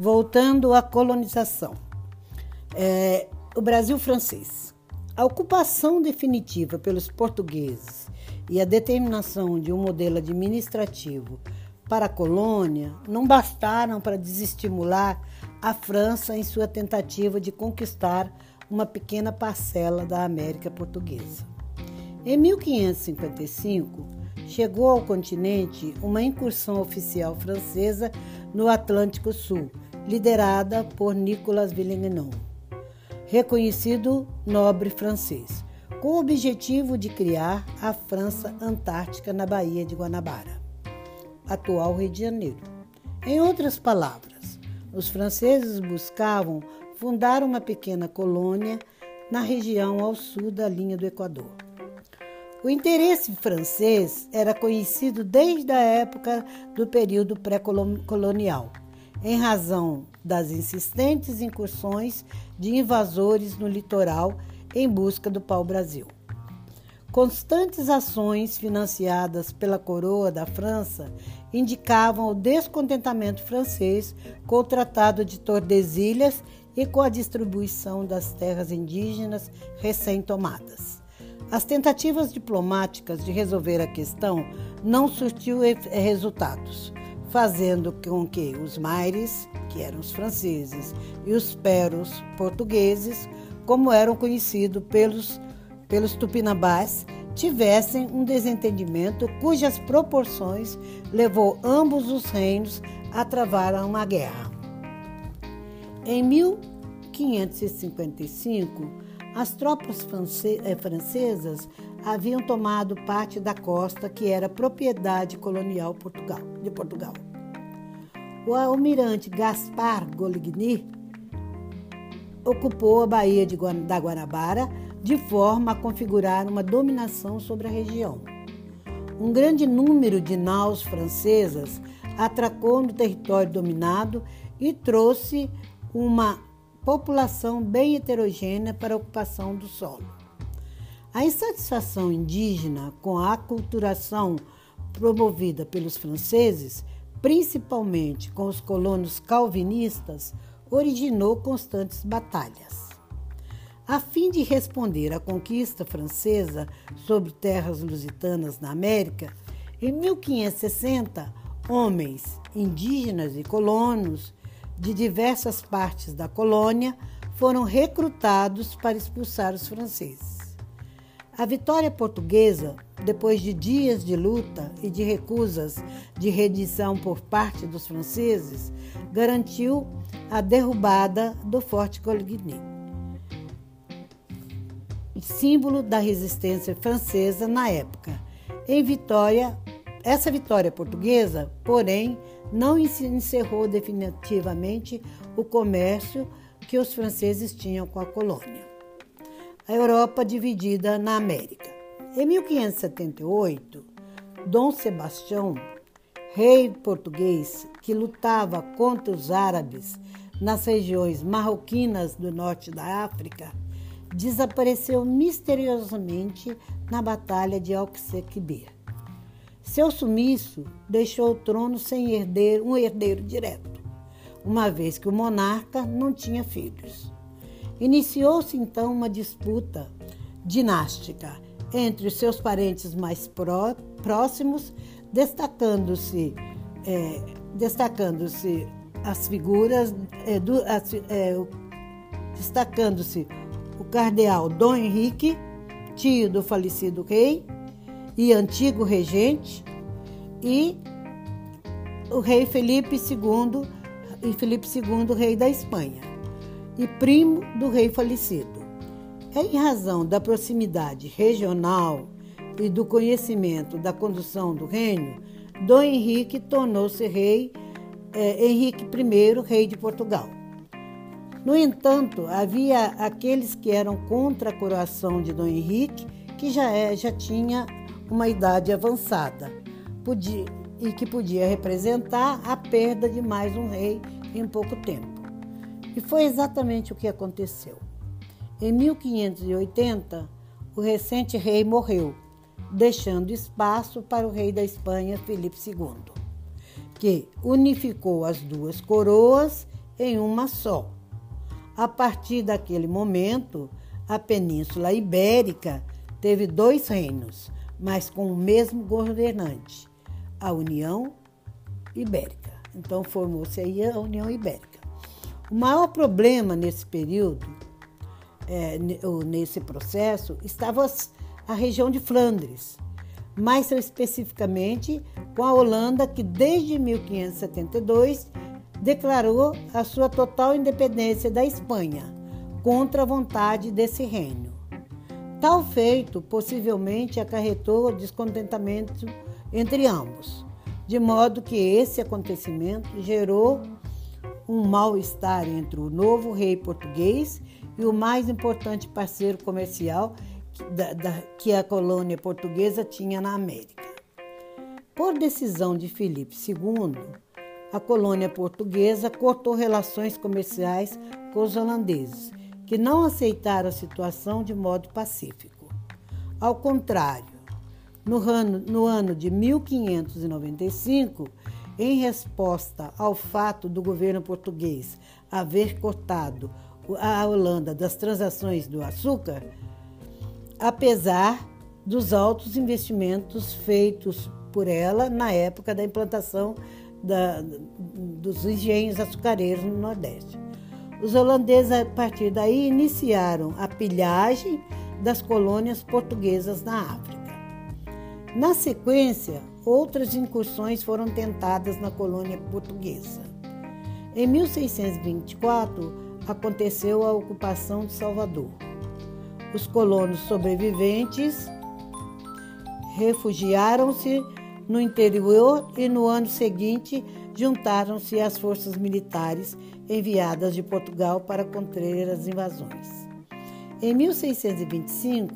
Voltando à colonização. É, o Brasil francês. A ocupação definitiva pelos portugueses e a determinação de um modelo administrativo para a colônia não bastaram para desestimular a França em sua tentativa de conquistar uma pequena parcela da América Portuguesa. Em 1555, chegou ao continente uma incursão oficial francesa no Atlântico Sul, liderada por Nicolas Villegnon, reconhecido nobre francês, com o objetivo de criar a França Antártica na Baía de Guanabara, atual Rio de Janeiro. Em outras palavras, os franceses buscavam fundar uma pequena colônia na região ao sul da linha do Equador. O interesse francês era conhecido desde a época do período pré-colonial em razão das insistentes incursões de invasores no litoral em busca do pau-brasil. Constantes ações financiadas pela coroa da França indicavam o descontentamento francês com o Tratado de Tordesilhas e com a distribuição das terras indígenas recém-tomadas. As tentativas diplomáticas de resolver a questão não surtiu resultados fazendo com que os maires, que eram os franceses, e os peros, portugueses, como eram conhecidos pelos, pelos tupinambás, tivessem um desentendimento cujas proporções levou ambos os reinos a travar uma guerra. Em 1555, as tropas eh, francesas haviam tomado parte da costa que era propriedade colonial de Portugal. O almirante Gaspar Coligny ocupou a Baía de, da Guanabara de forma a configurar uma dominação sobre a região. Um grande número de naus francesas atracou no território dominado e trouxe uma população bem heterogênea para a ocupação do solo. A insatisfação indígena com a aculturação promovida pelos franceses, principalmente com os colonos calvinistas, originou constantes batalhas. A fim de responder à conquista francesa sobre terras lusitanas na América, em 1560, homens indígenas e colonos de diversas partes da colônia foram recrutados para expulsar os franceses. A vitória portuguesa, depois de dias de luta e de recusas de rendição por parte dos franceses, garantiu a derrubada do Forte Coligny, símbolo da resistência francesa na época. Em vitória, essa vitória portuguesa, porém, não encerrou definitivamente o comércio que os franceses tinham com a colônia a Europa dividida na América. Em 1578, Dom Sebastião, rei português que lutava contra os árabes nas regiões marroquinas do norte da África, desapareceu misteriosamente na Batalha de Alquequibir. Seu sumiço deixou o trono sem herdeiro, um herdeiro direto, uma vez que o monarca não tinha filhos. Iniciou-se então uma disputa dinástica entre os seus parentes mais pró próximos, destacando-se é, destacando-se as figuras é, do, é, destacando-se o cardeal Dom Henrique, tio do falecido rei e antigo regente, e o rei Felipe II e Felipe II, rei da Espanha e primo do rei falecido. Em razão da proximidade regional e do conhecimento da condução do reino, Dom Henrique tornou-se rei eh, Henrique I, rei de Portugal. No entanto, havia aqueles que eram contra a coroação de Dom Henrique, que já, é, já tinha uma idade avançada podia, e que podia representar a perda de mais um rei em pouco tempo. E foi exatamente o que aconteceu. Em 1580, o recente rei morreu, deixando espaço para o rei da Espanha, Felipe II, que unificou as duas coroas em uma só. A partir daquele momento, a Península Ibérica teve dois reinos, mas com o mesmo governante, a União Ibérica. Então formou-se aí a União Ibérica. O maior problema nesse período, é, nesse processo, estava a região de Flandres, mais especificamente com a Holanda, que desde 1572 declarou a sua total independência da Espanha, contra a vontade desse reino. Tal feito possivelmente acarretou descontentamento entre ambos, de modo que esse acontecimento gerou um mal-estar entre o novo rei português e o mais importante parceiro comercial que a colônia portuguesa tinha na América. Por decisão de Filipe II, a colônia portuguesa cortou relações comerciais com os holandeses, que não aceitaram a situação de modo pacífico. Ao contrário, no ano, no ano de 1595, em resposta ao fato do governo português haver cortado a Holanda das transações do açúcar, apesar dos altos investimentos feitos por ela na época da implantação da, dos engenhos açucareiros no Nordeste. Os holandeses, a partir daí, iniciaram a pilhagem das colônias portuguesas na África. Na sequência, outras incursões foram tentadas na colônia portuguesa. Em 1624, aconteceu a ocupação de Salvador. Os colonos sobreviventes refugiaram-se no interior e no ano seguinte juntaram-se às forças militares enviadas de Portugal para conter as invasões. Em 1625,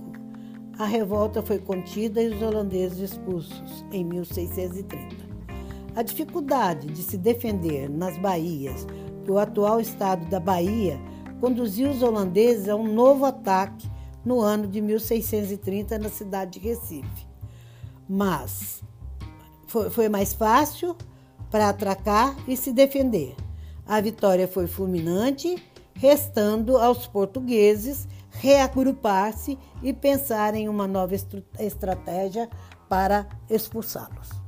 a revolta foi contida e os holandeses expulsos em 1630. A dificuldade de se defender nas baías do atual estado da Bahia conduziu os holandeses a um novo ataque no ano de 1630 na cidade de Recife. Mas foi mais fácil para atracar e se defender. A vitória foi fulminante, restando aos portugueses reagrupar-se e pensar em uma nova estratégia para expulsá-los.